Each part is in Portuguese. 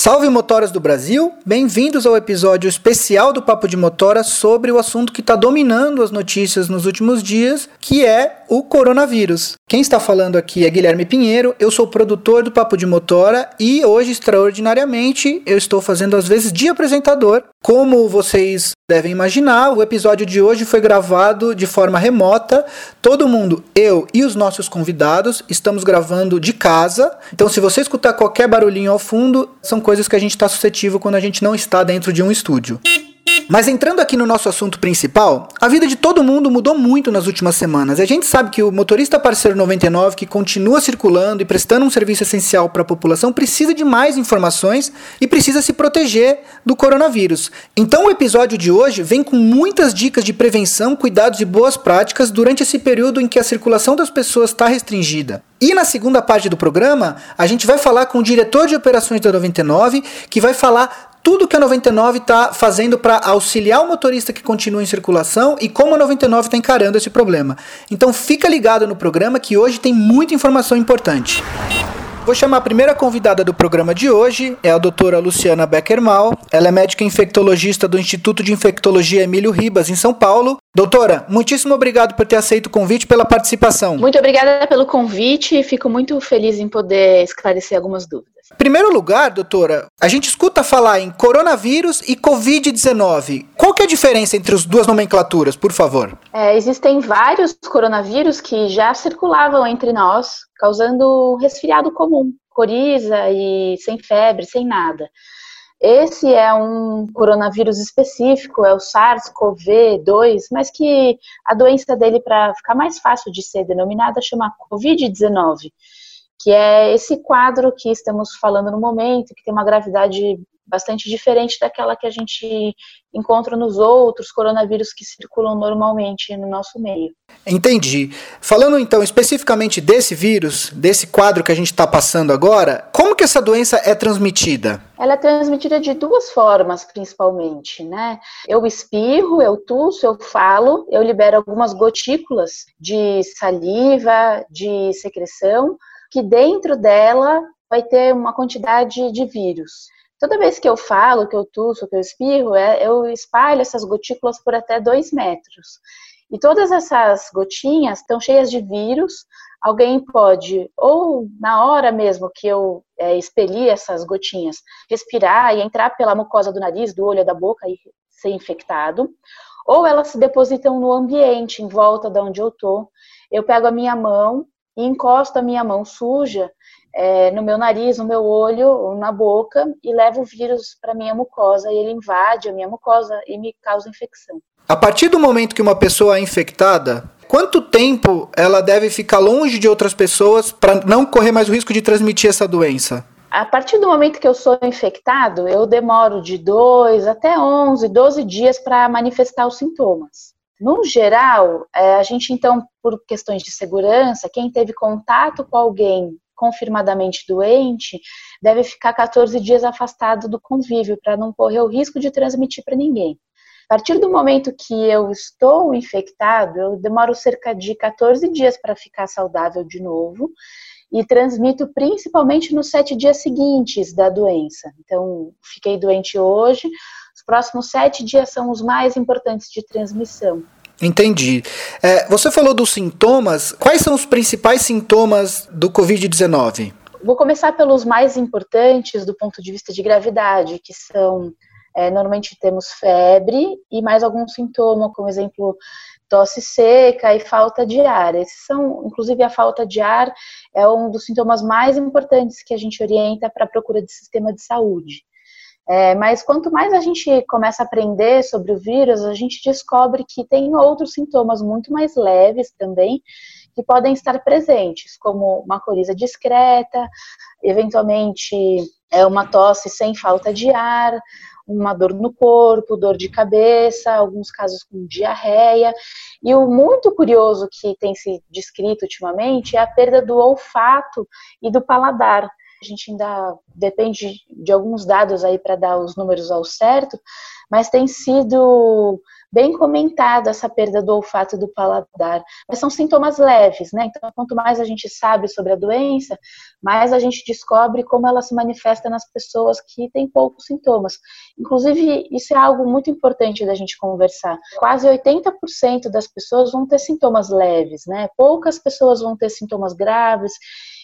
Salve motoras do Brasil, bem-vindos ao episódio especial do Papo de Motora sobre o assunto que está dominando as notícias nos últimos dias, que é o coronavírus. Quem está falando aqui é Guilherme Pinheiro, eu sou produtor do Papo de Motora e hoje, extraordinariamente, eu estou fazendo às vezes de apresentador. Como vocês devem imaginar, o episódio de hoje foi gravado de forma remota. Todo mundo, eu e os nossos convidados, estamos gravando de casa. Então, se você escutar qualquer barulhinho ao fundo, são coisas que a gente está suscetível quando a gente não está dentro de um estúdio. Mas entrando aqui no nosso assunto principal, a vida de todo mundo mudou muito nas últimas semanas. A gente sabe que o motorista parceiro 99, que continua circulando e prestando um serviço essencial para a população, precisa de mais informações e precisa se proteger do coronavírus. Então o episódio de hoje vem com muitas dicas de prevenção, cuidados e boas práticas durante esse período em que a circulação das pessoas está restringida. E na segunda parte do programa, a gente vai falar com o diretor de operações da 99, que vai falar tudo que a 99 está fazendo para auxiliar o motorista que continua em circulação e como a 99 está encarando esse problema. Então fica ligado no programa que hoje tem muita informação importante. Vou chamar a primeira convidada do programa de hoje, é a doutora Luciana Beckermal. Ela é médica infectologista do Instituto de Infectologia Emílio Ribas, em São Paulo. Doutora, muitíssimo obrigado por ter aceito o convite pela participação. Muito obrigada pelo convite e fico muito feliz em poder esclarecer algumas dúvidas. Em primeiro lugar, doutora, a gente escuta falar em coronavírus e Covid-19. Qual que é a diferença entre as duas nomenclaturas, por favor? É, existem vários coronavírus que já circulavam entre nós, causando resfriado comum, coriza e sem febre, sem nada. Esse é um coronavírus específico, é o SARS-CoV-2, mas que a doença dele, para ficar mais fácil de ser denominada, chama Covid-19, que é esse quadro que estamos falando no momento, que tem uma gravidade bastante diferente daquela que a gente encontra nos outros coronavírus que circulam normalmente no nosso meio. Entendi. Falando então especificamente desse vírus, desse quadro que a gente está passando agora, como que essa doença é transmitida? Ela é transmitida de duas formas, principalmente, né? Eu espirro, eu tuço, eu falo, eu libero algumas gotículas de saliva, de secreção, que dentro dela vai ter uma quantidade de vírus. Toda vez que eu falo, que eu tuço, que eu espirro, é, eu espalho essas gotículas por até dois metros. E todas essas gotinhas estão cheias de vírus. Alguém pode, ou na hora mesmo que eu é, expelir essas gotinhas, respirar e entrar pela mucosa do nariz, do olho, da boca e ser infectado. Ou elas se depositam no ambiente, em volta de onde eu estou. Eu pego a minha mão e encosto a minha mão suja é, no meu nariz, no meu olho, na boca e leva o vírus para minha mucosa e ele invade a minha mucosa e me causa infecção. A partir do momento que uma pessoa é infectada, quanto tempo ela deve ficar longe de outras pessoas para não correr mais o risco de transmitir essa doença? A partir do momento que eu sou infectado, eu demoro de 2 até 11, 12 dias para manifestar os sintomas. No geral, é, a gente então, por questões de segurança, quem teve contato com alguém confirmadamente doente, deve ficar 14 dias afastado do convívio para não correr o risco de transmitir para ninguém. A partir do momento que eu estou infectado, eu demoro cerca de 14 dias para ficar saudável de novo e transmito principalmente nos sete dias seguintes da doença. Então, fiquei doente hoje, os próximos sete dias são os mais importantes de transmissão. Entendi. É, você falou dos sintomas. Quais são os principais sintomas do Covid-19? Vou começar pelos mais importantes do ponto de vista de gravidade, que são é, normalmente temos febre e mais algum sintoma, como exemplo tosse seca e falta de ar. Esses são, inclusive, a falta de ar é um dos sintomas mais importantes que a gente orienta para a procura de sistema de saúde. É, mas quanto mais a gente começa a aprender sobre o vírus, a gente descobre que tem outros sintomas muito mais leves também que podem estar presentes, como uma coriza discreta, eventualmente é uma tosse sem falta de ar, uma dor no corpo, dor de cabeça, alguns casos com diarreia. E o muito curioso que tem se descrito ultimamente é a perda do olfato e do paladar. A gente ainda depende de alguns dados aí para dar os números ao certo, mas tem sido bem comentada essa perda do olfato do paladar. Mas são sintomas leves, né? Então, quanto mais a gente sabe sobre a doença, mais a gente descobre como ela se manifesta nas pessoas que têm poucos sintomas. Inclusive, isso é algo muito importante da gente conversar. Quase 80% das pessoas vão ter sintomas leves, né? Poucas pessoas vão ter sintomas graves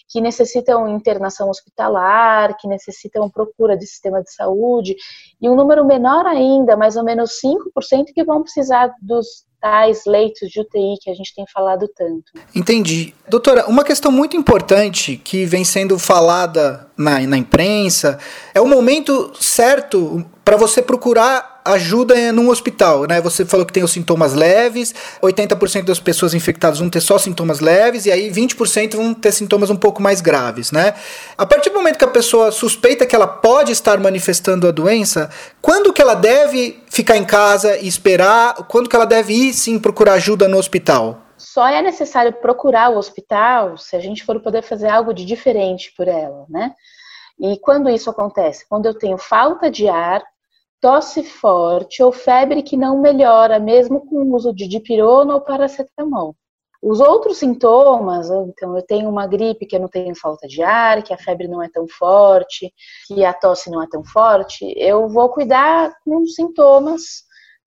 que necessitam internação hospitalar, que necessitam procura de sistema de saúde, e um número menor ainda, mais ou menos 5%, que vão precisar dos tais leitos de UTI que a gente tem falado tanto. Entendi. Doutora, uma questão muito importante que vem sendo falada na, na imprensa é o momento certo para você procurar ajuda num hospital, né? Você falou que tem os sintomas leves, 80% das pessoas infectadas vão ter só sintomas leves e aí 20% vão ter sintomas um pouco mais graves, né? A partir do momento que a pessoa suspeita que ela pode estar manifestando a doença, quando que ela deve ficar em casa e esperar? Quando que ela deve ir sim procurar ajuda no hospital? Só é necessário procurar o hospital se a gente for poder fazer algo de diferente por ela, né? E quando isso acontece? Quando eu tenho falta de ar, tosse forte ou febre que não melhora, mesmo com o uso de dipirona ou paracetamol. Os outros sintomas, então eu tenho uma gripe que eu não tenho falta de ar, que a febre não é tão forte, que a tosse não é tão forte, eu vou cuidar com os sintomas,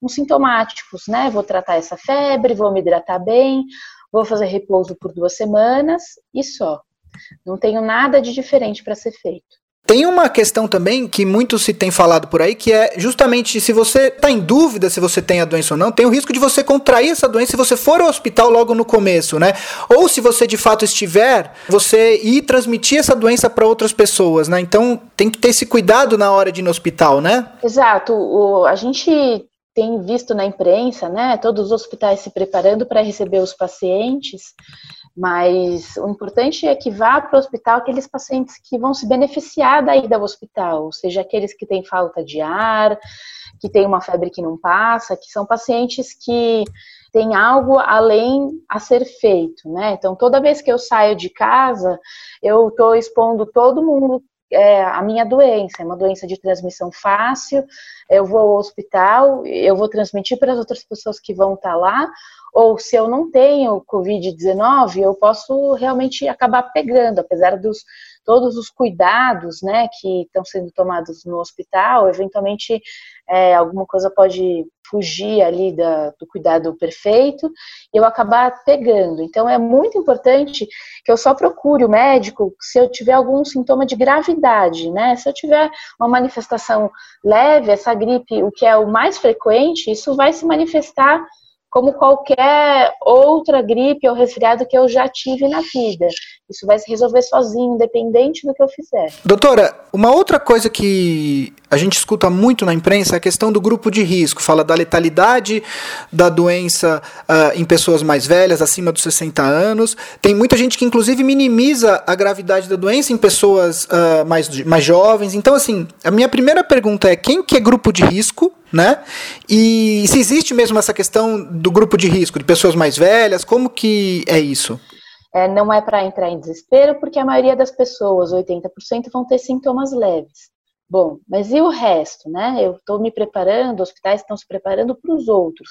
os sintomáticos, né? Vou tratar essa febre, vou me hidratar bem, vou fazer repouso por duas semanas e só. Não tenho nada de diferente para ser feito. Tem uma questão também que muito se tem falado por aí, que é justamente se você está em dúvida se você tem a doença ou não, tem o risco de você contrair essa doença se você for ao hospital logo no começo, né? Ou se você de fato estiver, você ir transmitir essa doença para outras pessoas, né? Então tem que ter esse cuidado na hora de ir no hospital, né? Exato. O, a gente tem visto na imprensa, né, todos os hospitais se preparando para receber os pacientes mas o importante é que vá para o hospital aqueles pacientes que vão se beneficiar da ida ao hospital, ou seja, aqueles que têm falta de ar, que têm uma febre que não passa, que são pacientes que têm algo além a ser feito, né? Então, toda vez que eu saio de casa, eu estou expondo todo mundo é, a minha doença, é uma doença de transmissão fácil, eu vou ao hospital, eu vou transmitir para as outras pessoas que vão estar lá, ou se eu não tenho Covid-19, eu posso realmente acabar pegando, apesar dos todos os cuidados, né, que estão sendo tomados no hospital, eventualmente é, alguma coisa pode fugir ali da, do cuidado perfeito e eu acabar pegando. Então é muito importante que eu só procure o médico se eu tiver algum sintoma de gravidade, né? Se eu tiver uma manifestação leve, essa gripe, o que é o mais frequente, isso vai se manifestar como qualquer outra gripe ou resfriado que eu já tive na vida. Isso vai se resolver sozinho, independente do que eu fizer. Doutora, uma outra coisa que a gente escuta muito na imprensa é a questão do grupo de risco. Fala da letalidade da doença uh, em pessoas mais velhas, acima dos 60 anos. Tem muita gente que, inclusive, minimiza a gravidade da doença em pessoas uh, mais, mais jovens. Então, assim, a minha primeira pergunta é: quem que é grupo de risco? Né? E se existe mesmo essa questão do grupo de risco, de pessoas mais velhas, como que é isso? É, não é para entrar em desespero, porque a maioria das pessoas, 80%, vão ter sintomas leves. Bom, mas e o resto, né? Eu estou me preparando, hospitais estão se preparando para os outros.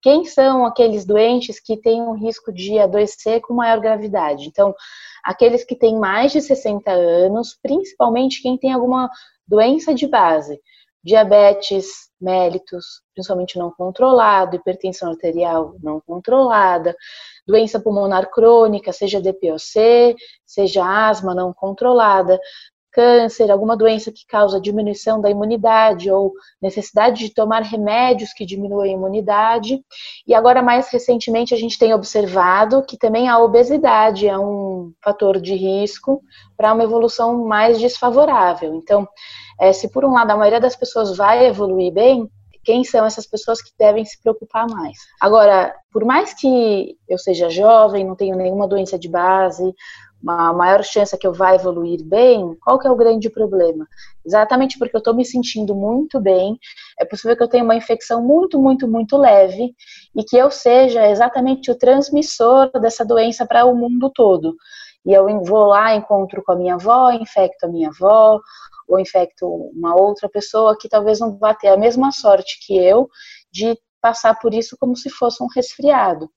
Quem são aqueles doentes que têm um risco de adoecer com maior gravidade? Então, aqueles que têm mais de 60 anos, principalmente quem tem alguma doença de base, diabetes mellitus, principalmente não controlado, hipertensão arterial não controlada, doença pulmonar crônica, seja DPOC, seja asma não controlada, câncer, alguma doença que causa diminuição da imunidade ou necessidade de tomar remédios que diminuem a imunidade. E agora, mais recentemente, a gente tem observado que também a obesidade é um fator de risco para uma evolução mais desfavorável. Então, é, se por um lado a maioria das pessoas vai evoluir bem, quem são essas pessoas que devem se preocupar mais. Agora, por mais que eu seja jovem, não tenho nenhuma doença de base, uma maior chance que eu vá evoluir bem, qual que é o grande problema? Exatamente porque eu estou me sentindo muito bem, é possível que eu tenha uma infecção muito, muito, muito leve e que eu seja exatamente o transmissor dessa doença para o mundo todo. e eu vou lá, encontro com a minha avó, infecto a minha avó, ou infecto uma outra pessoa que talvez não vá ter a mesma sorte que eu de passar por isso como se fosse um resfriado.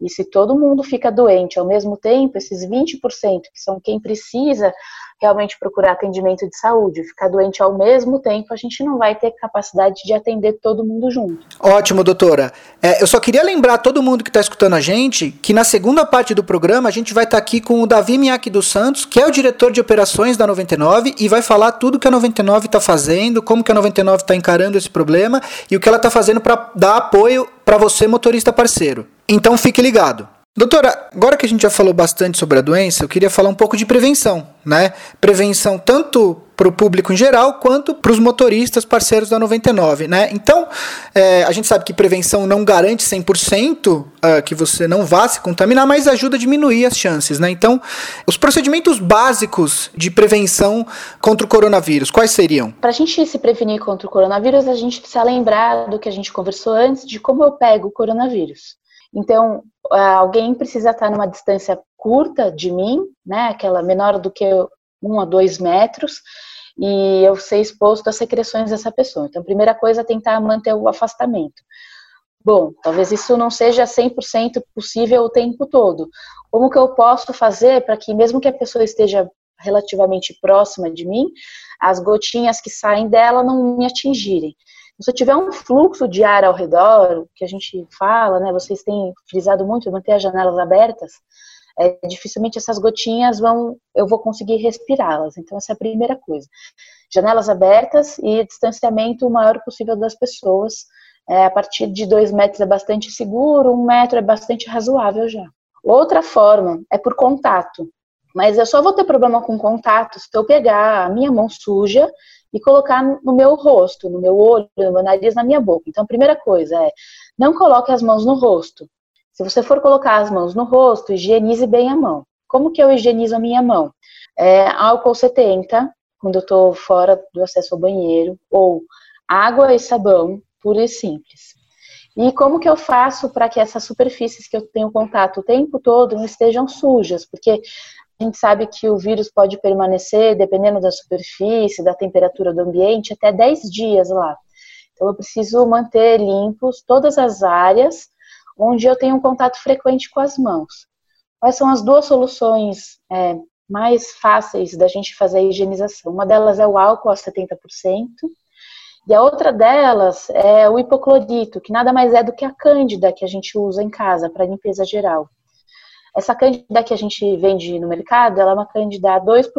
E se todo mundo fica doente ao mesmo tempo, esses 20% que são quem precisa realmente procurar atendimento de saúde, ficar doente ao mesmo tempo, a gente não vai ter capacidade de atender todo mundo junto. Ótimo, doutora. É, eu só queria lembrar todo mundo que está escutando a gente que na segunda parte do programa a gente vai estar tá aqui com o Davi Miaki dos Santos, que é o diretor de operações da 99 e vai falar tudo que a 99 está fazendo, como que a 99 está encarando esse problema e o que ela está fazendo para dar apoio para você, motorista parceiro. Então fique ligado. Doutora, agora que a gente já falou bastante sobre a doença, eu queria falar um pouco de prevenção, né? Prevenção tanto para o público em geral quanto para os motoristas parceiros da 99, né? Então, é, a gente sabe que prevenção não garante 100% uh, que você não vá se contaminar, mas ajuda a diminuir as chances, né? Então, os procedimentos básicos de prevenção contra o coronavírus, quais seriam? Para a gente se prevenir contra o coronavírus, a gente precisa lembrar do que a gente conversou antes, de como eu pego o coronavírus. Então, alguém precisa estar numa distância curta de mim, né, aquela menor do que um a dois metros, e eu ser exposto às secreções dessa pessoa. Então, a primeira coisa é tentar manter o afastamento. Bom, talvez isso não seja 100% possível o tempo todo. Como que eu posso fazer para que, mesmo que a pessoa esteja relativamente próxima de mim, as gotinhas que saem dela não me atingirem? Se tiver um fluxo de ar ao redor, que a gente fala, né, vocês têm frisado muito, manter as janelas abertas, é, dificilmente essas gotinhas vão, eu vou conseguir respirá-las. Então, essa é a primeira coisa. Janelas abertas e distanciamento o maior possível das pessoas. É, a partir de dois metros é bastante seguro, um metro é bastante razoável já. Outra forma é por contato. Mas eu só vou ter problema com contato se eu pegar a minha mão suja e colocar no meu rosto, no meu olho, no meu nariz, na minha boca. Então, a primeira coisa é, não coloque as mãos no rosto. Se você for colocar as mãos no rosto, higienize bem a mão. Como que eu higienizo a minha mão? É, álcool 70, quando eu estou fora do acesso ao banheiro, ou água e sabão, puro e simples. E como que eu faço para que essas superfícies que eu tenho contato o tempo todo não estejam sujas? Porque a gente sabe que o vírus pode permanecer, dependendo da superfície, da temperatura do ambiente, até 10 dias lá. Então, eu preciso manter limpos todas as áreas onde eu tenho um contato frequente com as mãos. Quais são as duas soluções é, mais fáceis da gente fazer a higienização? Uma delas é o álcool a 70%, e a outra delas é o hipoclorito, que nada mais é do que a cândida que a gente usa em casa para limpeza geral. Essa cândida que a gente vende no mercado, ela é uma cândida a 2%.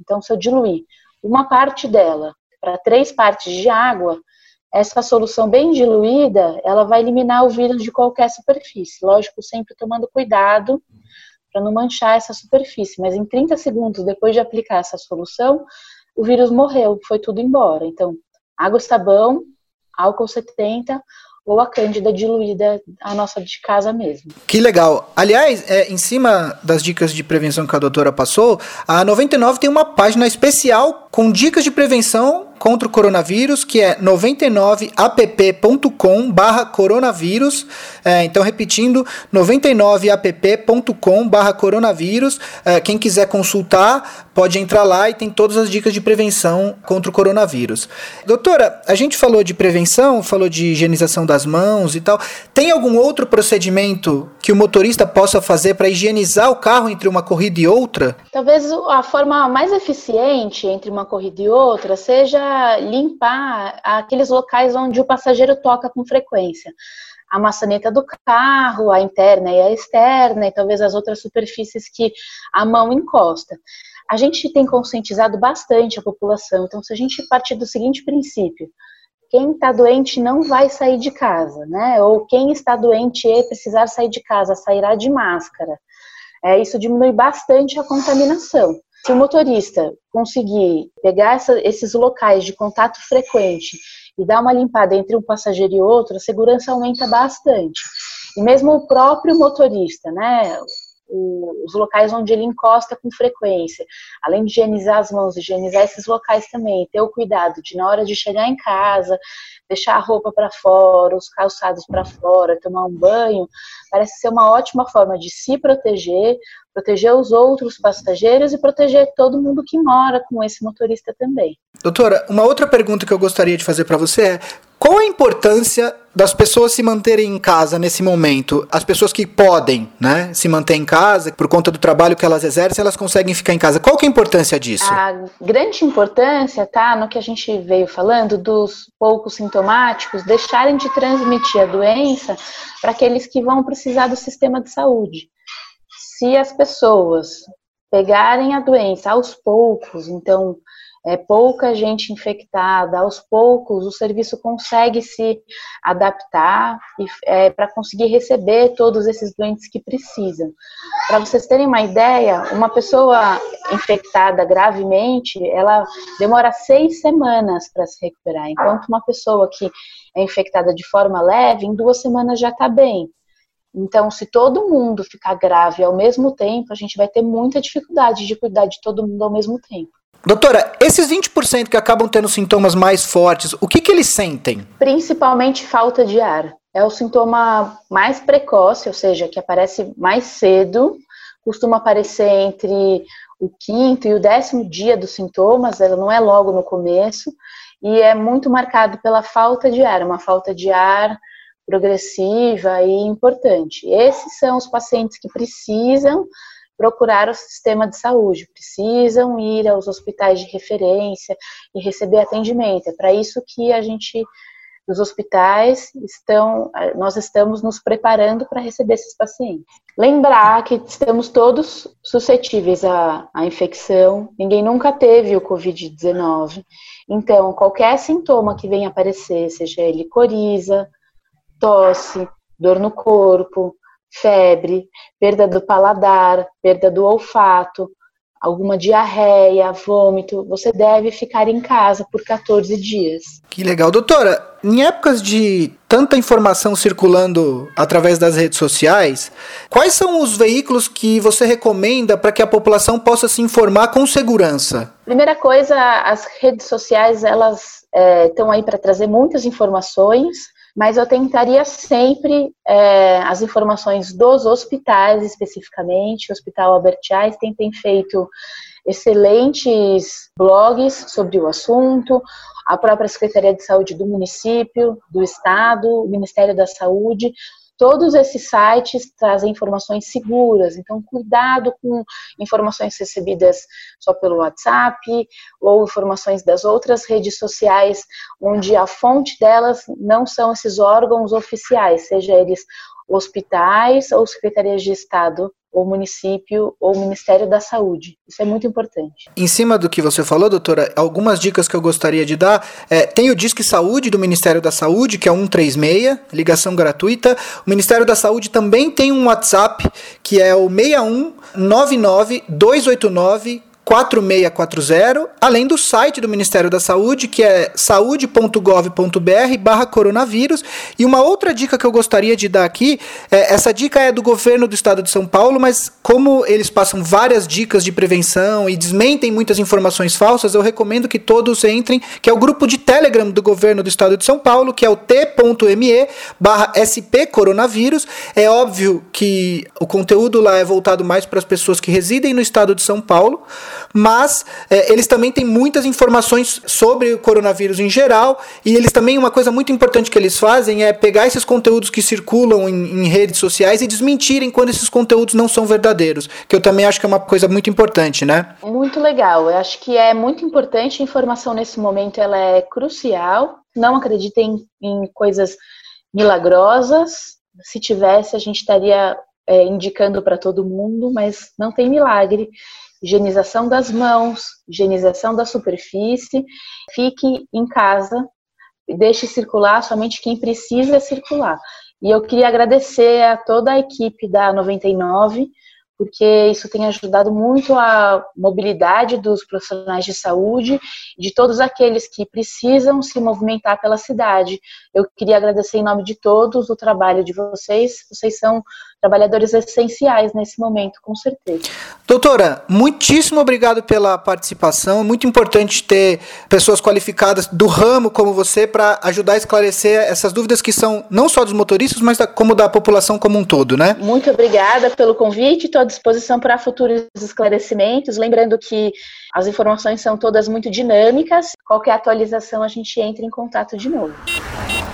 Então, se eu diluir uma parte dela para três partes de água, essa solução bem diluída, ela vai eliminar o vírus de qualquer superfície. Lógico, sempre tomando cuidado para não manchar essa superfície. Mas em 30 segundos depois de aplicar essa solução, o vírus morreu, foi tudo embora. Então, água sabão, álcool 70 ou a cândida diluída, a nossa de casa mesmo. Que legal. Aliás, é, em cima das dicas de prevenção que a doutora passou, a 99 tem uma página especial com dicas de prevenção contra o coronavírus, que é 99app.com barra coronavírus. É, então, repetindo, 99app.com barra coronavírus. É, quem quiser consultar, pode entrar lá e tem todas as dicas de prevenção contra o coronavírus. Doutora, a gente falou de prevenção, falou de higienização das mãos e tal. Tem algum outro procedimento que o motorista possa fazer para higienizar o carro entre uma corrida e outra? Talvez a forma mais eficiente entre uma corrida e outra seja limpar aqueles locais onde o passageiro toca com frequência. A maçaneta do carro, a interna e a externa, e talvez as outras superfícies que a mão encosta. A gente tem conscientizado bastante a população, então, se a gente partir do seguinte princípio: quem está doente não vai sair de casa, né? Ou quem está doente e precisar sair de casa sairá de máscara. É, isso diminui bastante a contaminação. Se o motorista conseguir pegar essa, esses locais de contato frequente e dar uma limpada entre um passageiro e outro, a segurança aumenta bastante. E mesmo o próprio motorista, né? Os locais onde ele encosta com frequência. Além de higienizar as mãos, higienizar esses locais também, ter o cuidado de, na hora de chegar em casa, deixar a roupa para fora, os calçados para fora, tomar um banho, parece ser uma ótima forma de se proteger, proteger os outros passageiros e proteger todo mundo que mora com esse motorista também. Doutora, uma outra pergunta que eu gostaria de fazer para você é: qual a importância das pessoas se manterem em casa nesse momento? As pessoas que podem, né, se manter em casa por conta do trabalho que elas exercem, elas conseguem ficar em casa. Qual que é a importância disso? A grande importância tá no que a gente veio falando dos poucos sintomáticos deixarem de transmitir a doença para aqueles que vão precisar do sistema de saúde. Se as pessoas pegarem a doença aos poucos, então é, pouca gente infectada, aos poucos o serviço consegue se adaptar é, para conseguir receber todos esses doentes que precisam. Para vocês terem uma ideia, uma pessoa infectada gravemente, ela demora seis semanas para se recuperar, enquanto uma pessoa que é infectada de forma leve, em duas semanas já está bem. Então, se todo mundo ficar grave ao mesmo tempo, a gente vai ter muita dificuldade de cuidar de todo mundo ao mesmo tempo. Doutora, esses 20% que acabam tendo sintomas mais fortes, o que, que eles sentem? Principalmente falta de ar. É o sintoma mais precoce, ou seja, que aparece mais cedo, costuma aparecer entre o quinto e o décimo dia dos sintomas, ela não é logo no começo, e é muito marcado pela falta de ar, uma falta de ar progressiva e importante. Esses são os pacientes que precisam procurar o sistema de saúde, precisam ir aos hospitais de referência e receber atendimento. É para isso que a gente, os hospitais, estão, nós estamos nos preparando para receber esses pacientes. Lembrar que estamos todos suscetíveis à, à infecção, ninguém nunca teve o Covid-19, então qualquer sintoma que venha aparecer, seja ele coriza, tosse, dor no corpo, febre, perda do paladar, perda do olfato, alguma diarreia, vômito, você deve ficar em casa por 14 dias. Que legal. Doutora, em épocas de tanta informação circulando através das redes sociais, quais são os veículos que você recomenda para que a população possa se informar com segurança? Primeira coisa, as redes sociais elas estão é, aí para trazer muitas informações, mas eu tentaria sempre é, as informações dos hospitais especificamente. O Hospital Albert Einstein tem feito excelentes blogs sobre o assunto, a própria Secretaria de Saúde do município, do estado, o Ministério da Saúde Todos esses sites trazem informações seguras, então cuidado com informações recebidas só pelo WhatsApp ou informações das outras redes sociais, onde a fonte delas não são esses órgãos oficiais, seja eles hospitais ou secretarias de Estado ou município ou Ministério da Saúde. Isso é muito importante. Em cima do que você falou, doutora, algumas dicas que eu gostaria de dar. É, tem o Disque Saúde do Ministério da Saúde, que é 136, ligação gratuita. O Ministério da Saúde também tem um WhatsApp, que é o 61 99 289 4640, além do site do Ministério da Saúde, que é saúde.gov.br barra coronavírus. E uma outra dica que eu gostaria de dar aqui, é, essa dica é do governo do estado de São Paulo, mas como eles passam várias dicas de prevenção e desmentem muitas informações falsas, eu recomendo que todos entrem, que é o grupo de Telegram do governo do estado de São Paulo, que é o t.me barra SP coronavírus. É óbvio que o conteúdo lá é voltado mais para as pessoas que residem no estado de São Paulo, mas é, eles também têm muitas informações sobre o coronavírus em geral, e eles também, uma coisa muito importante que eles fazem é pegar esses conteúdos que circulam em, em redes sociais e desmentirem quando esses conteúdos não são verdadeiros, que eu também acho que é uma coisa muito importante, né? Muito legal, eu acho que é muito importante, a informação nesse momento ela é crucial, não acreditem em coisas milagrosas, se tivesse a gente estaria é, indicando para todo mundo, mas não tem milagre higienização das mãos, higienização da superfície. Fique em casa, deixe circular somente quem precisa circular. E eu queria agradecer a toda a equipe da 99, porque isso tem ajudado muito a mobilidade dos profissionais de saúde de todos aqueles que precisam se movimentar pela cidade. Eu queria agradecer em nome de todos o trabalho de vocês. Vocês são trabalhadores essenciais nesse momento, com certeza. Doutora, muitíssimo obrigado pela participação. É muito importante ter pessoas qualificadas do ramo como você para ajudar a esclarecer essas dúvidas que são não só dos motoristas, mas da, como da população como um todo, né? Muito obrigada pelo convite, estou à disposição para futuros esclarecimentos. Lembrando que as informações são todas muito dinâmicas. Qualquer atualização a gente entra em contato de novo.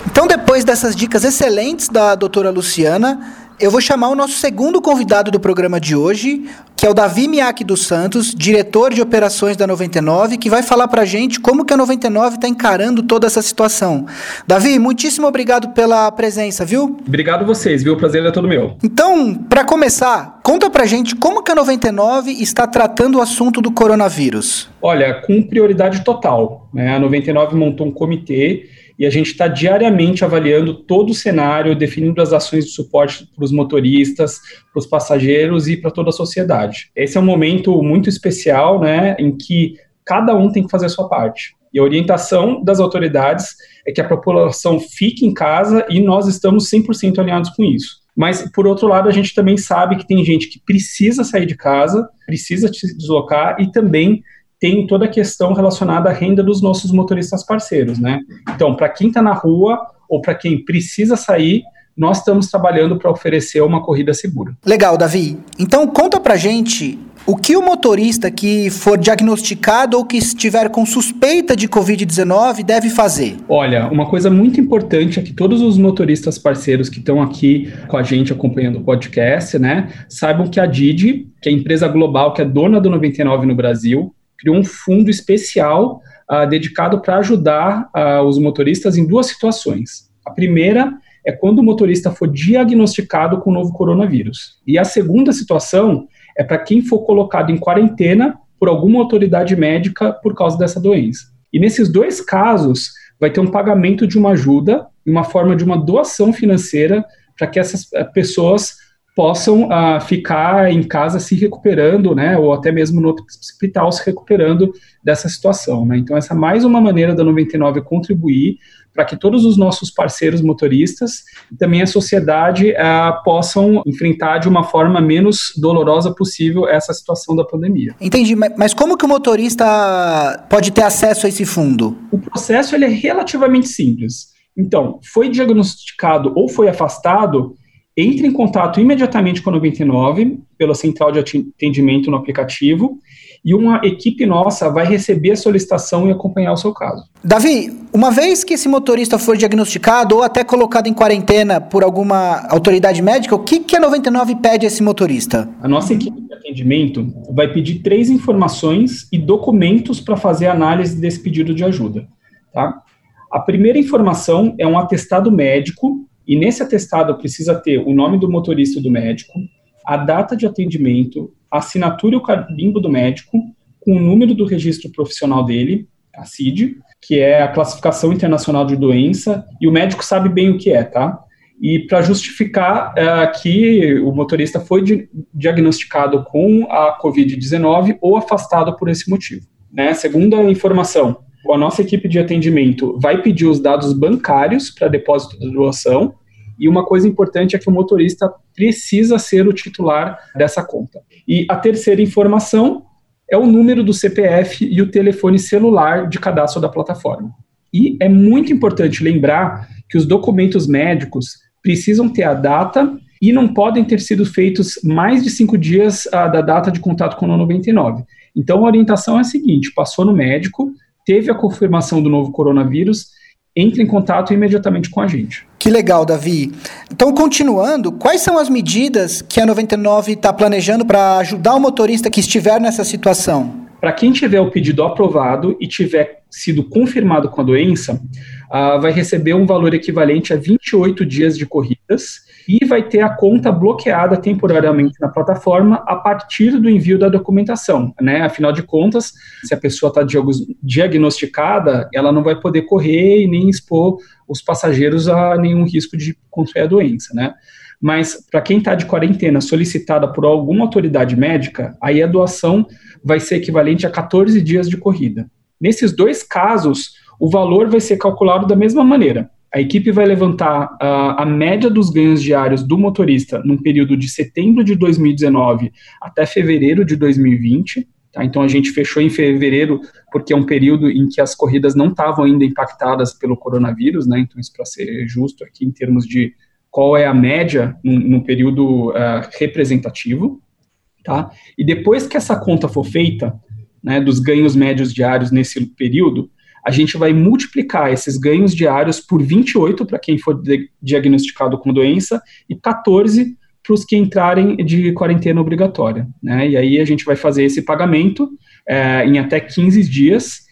Então, depois dessas dicas excelentes da doutora Luciana, eu vou chamar o nosso segundo convidado do programa de hoje, que é o Davi Miaki dos Santos, diretor de operações da 99, que vai falar pra gente como que a 99 está encarando toda essa situação. Davi, muitíssimo obrigado pela presença, viu? Obrigado vocês, viu? O prazer é todo meu. Então, para começar, conta pra gente como que a 99 está tratando o assunto do coronavírus. Olha, com prioridade total. Né? A 99 montou um comitê e a gente está diariamente avaliando todo o cenário, definindo as ações de suporte para os motoristas, para os passageiros e para toda a sociedade. Esse é um momento muito especial, né, em que cada um tem que fazer a sua parte. E a orientação das autoridades é que a população fique em casa e nós estamos 100% alinhados com isso. Mas, por outro lado, a gente também sabe que tem gente que precisa sair de casa, precisa se deslocar e também tem toda a questão relacionada à renda dos nossos motoristas parceiros, né? Então, para quem está na rua ou para quem precisa sair, nós estamos trabalhando para oferecer uma corrida segura. Legal, Davi. Então, conta para gente o que o motorista que for diagnosticado ou que estiver com suspeita de Covid-19 deve fazer? Olha, uma coisa muito importante é que todos os motoristas parceiros que estão aqui com a gente acompanhando o podcast, né, saibam que a Didi, que é a empresa global que é dona do 99 no Brasil, criou um fundo especial uh, dedicado para ajudar uh, os motoristas em duas situações. A primeira é quando o motorista for diagnosticado com o novo coronavírus. E a segunda situação é para quem for colocado em quarentena por alguma autoridade médica por causa dessa doença. E nesses dois casos, vai ter um pagamento de uma ajuda, uma forma de uma doação financeira, para que essas eh, pessoas possam uh, ficar em casa se recuperando, né, ou até mesmo no hospital se recuperando dessa situação, né. Então essa é mais uma maneira da 99 contribuir para que todos os nossos parceiros motoristas e também a sociedade uh, possam enfrentar de uma forma menos dolorosa possível essa situação da pandemia. Entendi, mas como que o motorista pode ter acesso a esse fundo? O processo ele é relativamente simples. Então, foi diagnosticado ou foi afastado, entre em contato imediatamente com a 99 pela central de atendimento no aplicativo e uma equipe nossa vai receber a solicitação e acompanhar o seu caso. Davi, uma vez que esse motorista for diagnosticado ou até colocado em quarentena por alguma autoridade médica, o que, que a 99 pede a esse motorista? A nossa equipe de atendimento vai pedir três informações e documentos para fazer a análise desse pedido de ajuda. Tá? A primeira informação é um atestado médico e nesse atestado precisa ter o nome do motorista do médico, a data de atendimento, a assinatura e o carimbo do médico, com o número do registro profissional dele, a CID, que é a classificação internacional de doença, e o médico sabe bem o que é, tá? E para justificar uh, que o motorista foi di diagnosticado com a Covid-19 ou afastado por esse motivo. Né? Segunda informação, a nossa equipe de atendimento vai pedir os dados bancários para depósito da doação, e uma coisa importante é que o motorista precisa ser o titular dessa conta. E a terceira informação é o número do CPF e o telefone celular de cadastro da plataforma. E é muito importante lembrar que os documentos médicos precisam ter a data e não podem ter sido feitos mais de cinco dias ah, da data de contato com o 99. Então a orientação é a seguinte: passou no médico, teve a confirmação do novo coronavírus, entre em contato imediatamente com a gente. Que legal, Davi. Então, continuando, quais são as medidas que a 99 está planejando para ajudar o motorista que estiver nessa situação? Para quem tiver o pedido aprovado e tiver sido confirmado com a doença, uh, vai receber um valor equivalente a 28 dias de corridas e vai ter a conta bloqueada temporariamente na plataforma a partir do envio da documentação, né? Afinal de contas, se a pessoa está diagnosticada, ela não vai poder correr e nem expor os passageiros a nenhum risco de contrair a doença, né? Mas para quem está de quarentena solicitada por alguma autoridade médica, aí a doação vai ser equivalente a 14 dias de corrida. Nesses dois casos, o valor vai ser calculado da mesma maneira a equipe vai levantar uh, a média dos ganhos diários do motorista num período de setembro de 2019 até fevereiro de 2020. Tá? Então a gente fechou em fevereiro porque é um período em que as corridas não estavam ainda impactadas pelo coronavírus, né? Então isso para ser justo aqui em termos de qual é a média no, período uh, representativo, tá? E depois que essa conta for feita, né, dos ganhos médios diários nesse período, a gente vai multiplicar esses ganhos diários por 28 para quem for diagnosticado com doença e 14 para os que entrarem de quarentena obrigatória. Né? E aí a gente vai fazer esse pagamento é, em até 15 dias.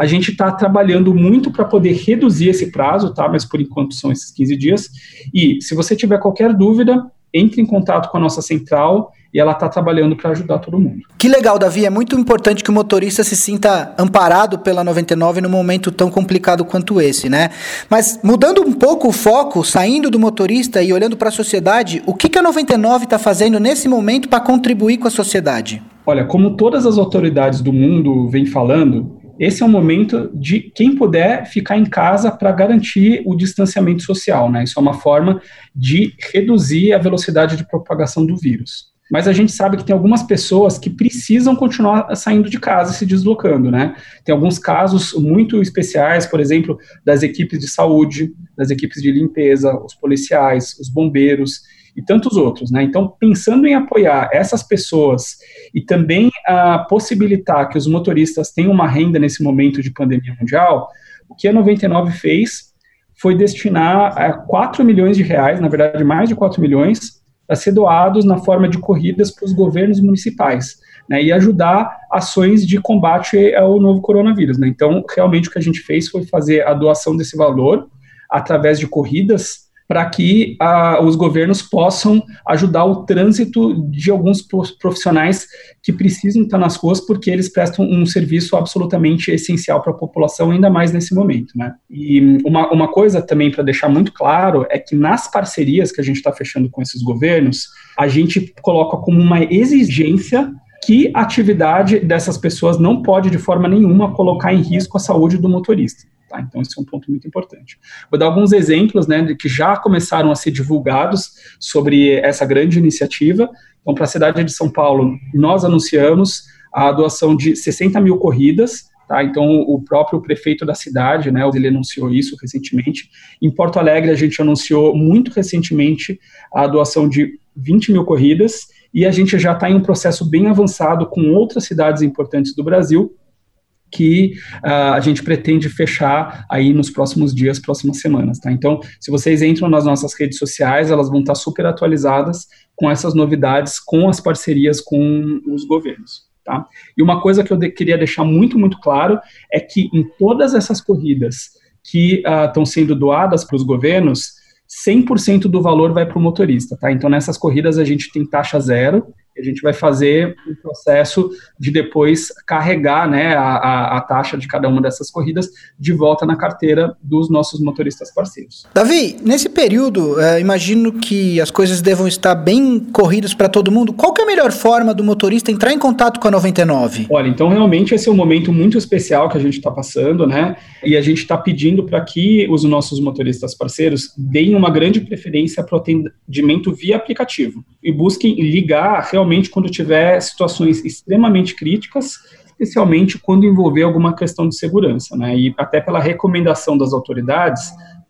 A gente está trabalhando muito para poder reduzir esse prazo, tá? Mas por enquanto são esses 15 dias. E se você tiver qualquer dúvida, entre em contato com a nossa central e ela está trabalhando para ajudar todo mundo. Que legal, Davi. É muito importante que o motorista se sinta amparado pela 99 num momento tão complicado quanto esse, né? Mas mudando um pouco o foco, saindo do motorista e olhando para a sociedade, o que, que a 99 está fazendo nesse momento para contribuir com a sociedade? Olha, como todas as autoridades do mundo vêm falando, esse é o momento de quem puder ficar em casa para garantir o distanciamento social, né? Isso é uma forma de reduzir a velocidade de propagação do vírus. Mas a gente sabe que tem algumas pessoas que precisam continuar saindo de casa e se deslocando, né? Tem alguns casos muito especiais, por exemplo, das equipes de saúde, das equipes de limpeza, os policiais, os bombeiros, e tantos outros, né? Então, pensando em apoiar essas pessoas e também a possibilitar que os motoristas tenham uma renda nesse momento de pandemia mundial, o que a 99 fez foi destinar a 4 milhões de reais, na verdade mais de 4 milhões, a ser doados na forma de corridas para os governos municipais, né, e ajudar ações de combate ao novo coronavírus. Né. Então, realmente o que a gente fez foi fazer a doação desse valor através de corridas para que os governos possam ajudar o trânsito de alguns profissionais que precisam estar nas ruas porque eles prestam um serviço absolutamente essencial para a população, ainda mais nesse momento. Né? E uma, uma coisa também para deixar muito claro é que nas parcerias que a gente está fechando com esses governos, a gente coloca como uma exigência que a atividade dessas pessoas não pode de forma nenhuma colocar em risco a saúde do motorista. Tá? Então, esse é um ponto muito importante. Vou dar alguns exemplos né, de que já começaram a ser divulgados sobre essa grande iniciativa. Então, para a cidade de São Paulo, nós anunciamos a doação de 60 mil corridas. Tá? Então, o próprio prefeito da cidade, né, ele anunciou isso recentemente. Em Porto Alegre, a gente anunciou muito recentemente a doação de 20 mil corridas. E a gente já está em um processo bem avançado com outras cidades importantes do Brasil que uh, a gente pretende fechar aí nos próximos dias, próximas semanas, tá? Então, se vocês entram nas nossas redes sociais, elas vão estar super atualizadas com essas novidades, com as parcerias com os governos, tá? E uma coisa que eu de queria deixar muito, muito claro é que em todas essas corridas que estão uh, sendo doadas para os governos, 100% do valor vai para o motorista, tá? Então, nessas corridas a gente tem taxa zero, a gente vai fazer o um processo de depois carregar né, a, a, a, taxa de cada uma dessas corridas de volta na carteira dos nossos motoristas parceiros. Davi, nesse período, é, imagino que as coisas devam estar bem corridas para todo mundo. Qual é a melhor forma do motorista entrar em contato com a 99? Olha, então realmente esse é um momento muito especial que a gente está passando, né? E a gente está pedindo para que os nossos motoristas parceiros deem uma grande preferência para o atendimento via aplicativo e busquem ligar realmente realmente quando tiver situações extremamente críticas, especialmente quando envolver alguma questão de segurança, né? E até pela recomendação das autoridades,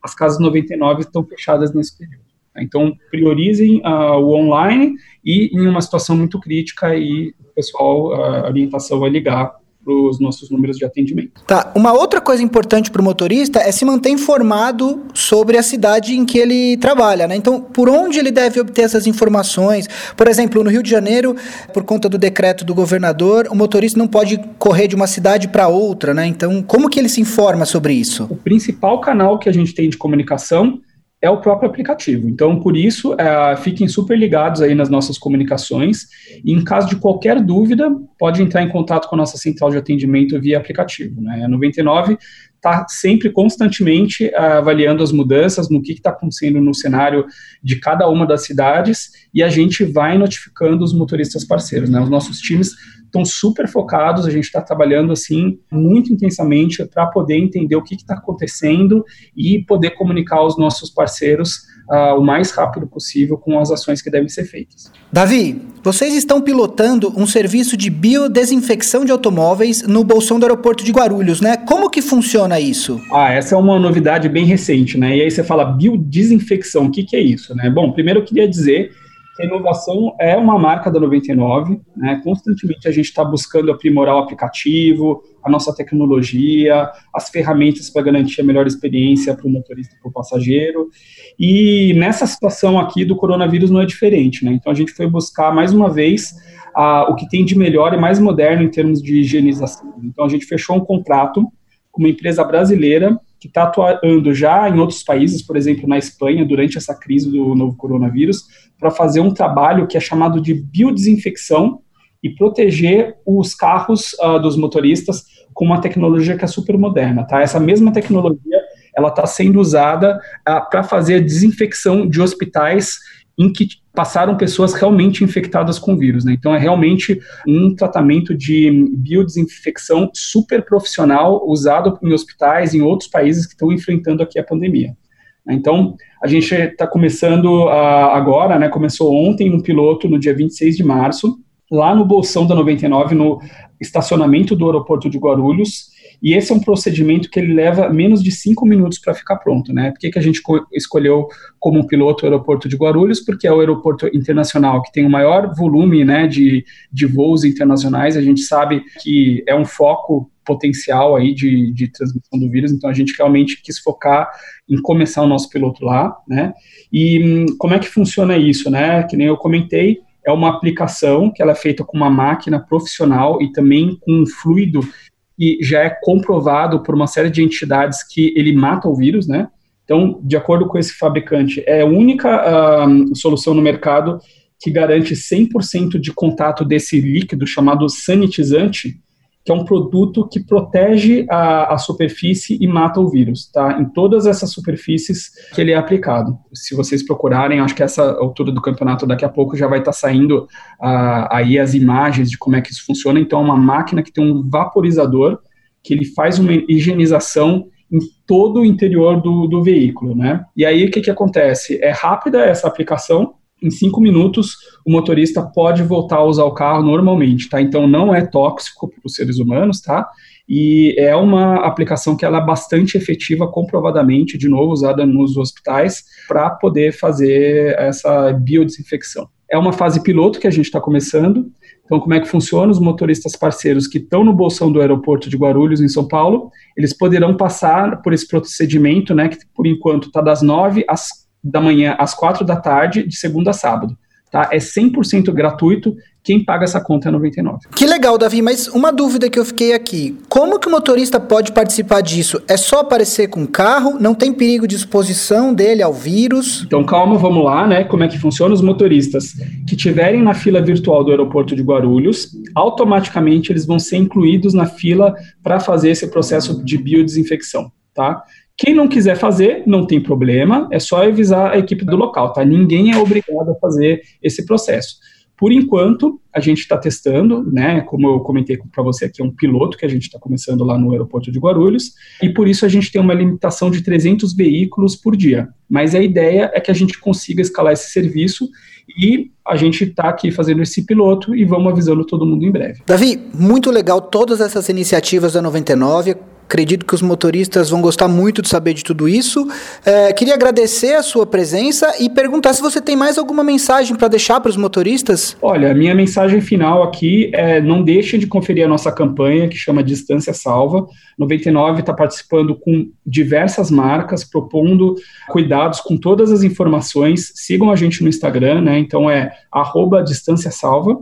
as casas 99 estão fechadas nesse período. Né? Então, priorizem uh, o online e em uma situação muito crítica e o pessoal, a orientação vai ligar para os nossos números de atendimento. Tá. Uma outra coisa importante para o motorista é se manter informado sobre a cidade em que ele trabalha, né? Então, por onde ele deve obter essas informações? Por exemplo, no Rio de Janeiro, por conta do decreto do governador, o motorista não pode correr de uma cidade para outra, né? Então, como que ele se informa sobre isso? O principal canal que a gente tem de comunicação é o próprio aplicativo. Então, por isso, é, fiquem super ligados aí nas nossas comunicações. E em caso de qualquer dúvida, pode entrar em contato com a nossa central de atendimento via aplicativo. Né? A 99 está sempre constantemente uh, avaliando as mudanças, no que está acontecendo no cenário de cada uma das cidades, e a gente vai notificando os motoristas parceiros. Né? Os nossos times estão super focados, a gente está trabalhando assim muito intensamente para poder entender o que está acontecendo e poder comunicar aos nossos parceiros uh, o mais rápido possível com as ações que devem ser feitas. Davi, vocês estão pilotando um serviço de biodesinfecção de automóveis no bolsão do aeroporto de Guarulhos, né? Como que funciona isso? Ah, essa é uma novidade bem recente, né? E aí você fala biodesinfecção, o que, que é isso, né? Bom, primeiro eu queria dizer inovação é uma marca da 99, né? Constantemente a gente está buscando aprimorar o aplicativo, a nossa tecnologia, as ferramentas para garantir a melhor experiência para o motorista e para o passageiro. E nessa situação aqui do coronavírus não é diferente, né? Então a gente foi buscar mais uma vez a, o que tem de melhor e mais moderno em termos de higienização. Então a gente fechou um contrato com uma empresa brasileira que está atuando já em outros países, por exemplo, na Espanha, durante essa crise do novo coronavírus, para fazer um trabalho que é chamado de biodesinfecção e proteger os carros uh, dos motoristas com uma tecnologia que é super moderna, tá? Essa mesma tecnologia, ela está sendo usada uh, para fazer a desinfecção de hospitais em que passaram pessoas realmente infectadas com vírus. Né? Então, é realmente um tratamento de biodesinfecção super profissional usado em hospitais em outros países que estão enfrentando aqui a pandemia. Então, a gente está começando uh, agora, né, começou ontem um piloto no dia 26 de março, lá no Bolsão da 99, no estacionamento do aeroporto de Guarulhos, e esse é um procedimento que ele leva menos de cinco minutos para ficar pronto, né? Por que, que a gente escolheu como piloto o aeroporto de Guarulhos? Porque é o aeroporto internacional que tem o maior volume, né, de, de voos internacionais. A gente sabe que é um foco potencial aí de, de transmissão do vírus, então a gente realmente quis focar em começar o nosso piloto lá, né? E hum, como é que funciona isso, né? Que nem eu comentei, é uma aplicação que ela é feita com uma máquina profissional e também com um fluido que já é comprovado por uma série de entidades que ele mata o vírus, né? Então, de acordo com esse fabricante, é a única uh, solução no mercado que garante 100% de contato desse líquido chamado sanitizante que é um produto que protege a, a, superfície e mata o vírus, tá? Em todas essas superfícies que ele é aplicado. Se vocês procurarem, acho que essa altura do campeonato daqui a pouco já vai estar tá saindo uh, aí as imagens de como é que isso funciona. Então, é uma máquina que tem um vaporizador que ele faz uma higienização em todo o interior do, do veículo, né? E aí, o que, que acontece? É rápida essa aplicação, em cinco minutos o motorista pode voltar a usar o carro normalmente, tá? Então não é tóxico para os seres humanos, tá? E é uma aplicação que ela é bastante efetiva, comprovadamente, de novo, usada nos hospitais, para poder fazer essa biodesinfecção. É uma fase piloto que a gente está começando. Então, como é que funciona? Os motoristas parceiros que estão no bolsão do aeroporto de Guarulhos, em São Paulo, eles poderão passar por esse procedimento, né, que por enquanto está das 9 às da manhã às quatro da tarde, de segunda a sábado. Tá? É 100% gratuito, quem paga essa conta é 99. Que legal, Davi, mas uma dúvida que eu fiquei aqui. Como que o motorista pode participar disso? É só aparecer com o carro? Não tem perigo de exposição dele ao vírus? Então calma, vamos lá, né? Como é que funciona? Os motoristas que tiverem na fila virtual do aeroporto de Guarulhos, automaticamente eles vão ser incluídos na fila para fazer esse processo de biodesinfecção, tá? Quem não quiser fazer, não tem problema, é só avisar a equipe do local, tá? Ninguém é obrigado a fazer esse processo. Por enquanto, a gente está testando, né? Como eu comentei para você aqui, é um piloto que a gente está começando lá no aeroporto de Guarulhos, e por isso a gente tem uma limitação de 300 veículos por dia. Mas a ideia é que a gente consiga escalar esse serviço e a gente está aqui fazendo esse piloto e vamos avisando todo mundo em breve. Davi, muito legal todas essas iniciativas da 99 acredito que os motoristas vão gostar muito de saber de tudo isso. É, queria agradecer a sua presença e perguntar se você tem mais alguma mensagem para deixar para os motoristas. Olha, a minha mensagem final aqui é não deixem de conferir a nossa campanha que chama Distância Salva. 99 está participando com diversas marcas, propondo cuidados com todas as informações. Sigam a gente no Instagram, né? Então é arroba Distância Salva.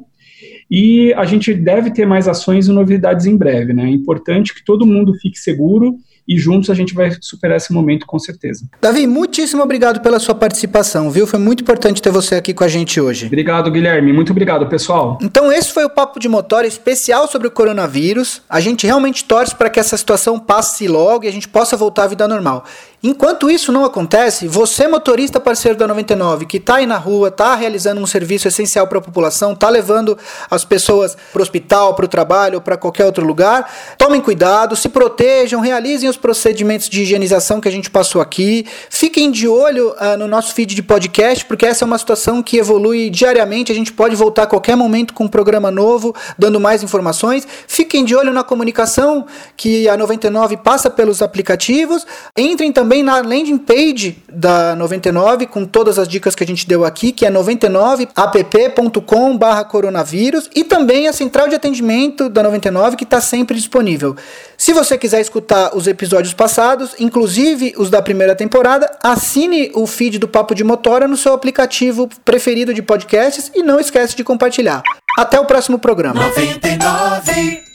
E a gente deve ter mais ações e novidades em breve, né? É importante que todo mundo fique seguro e juntos a gente vai superar esse momento com certeza. Davi, muitíssimo obrigado pela sua participação, viu? Foi muito importante ter você aqui com a gente hoje. Obrigado, Guilherme. Muito obrigado, pessoal. Então, esse foi o Papo de Motor especial sobre o coronavírus. A gente realmente torce para que essa situação passe logo e a gente possa voltar à vida normal. Enquanto isso não acontece, você motorista parceiro da 99 que está aí na rua, está realizando um serviço essencial para a população, está levando as pessoas para o hospital, para o trabalho, para qualquer outro lugar, tomem cuidado, se protejam, realizem os procedimentos de higienização que a gente passou aqui, fiquem de olho uh, no nosso feed de podcast, porque essa é uma situação que evolui diariamente, a gente pode voltar a qualquer momento com um programa novo, dando mais informações. Fiquem de olho na comunicação que a 99 passa pelos aplicativos. Entrem também também na landing page da 99 com todas as dicas que a gente deu aqui, que é 99app.com/coronavírus e também a central de atendimento da 99 que está sempre disponível. Se você quiser escutar os episódios passados, inclusive os da primeira temporada, assine o feed do Papo de Motora no seu aplicativo preferido de podcasts e não esquece de compartilhar. Até o próximo programa. 99.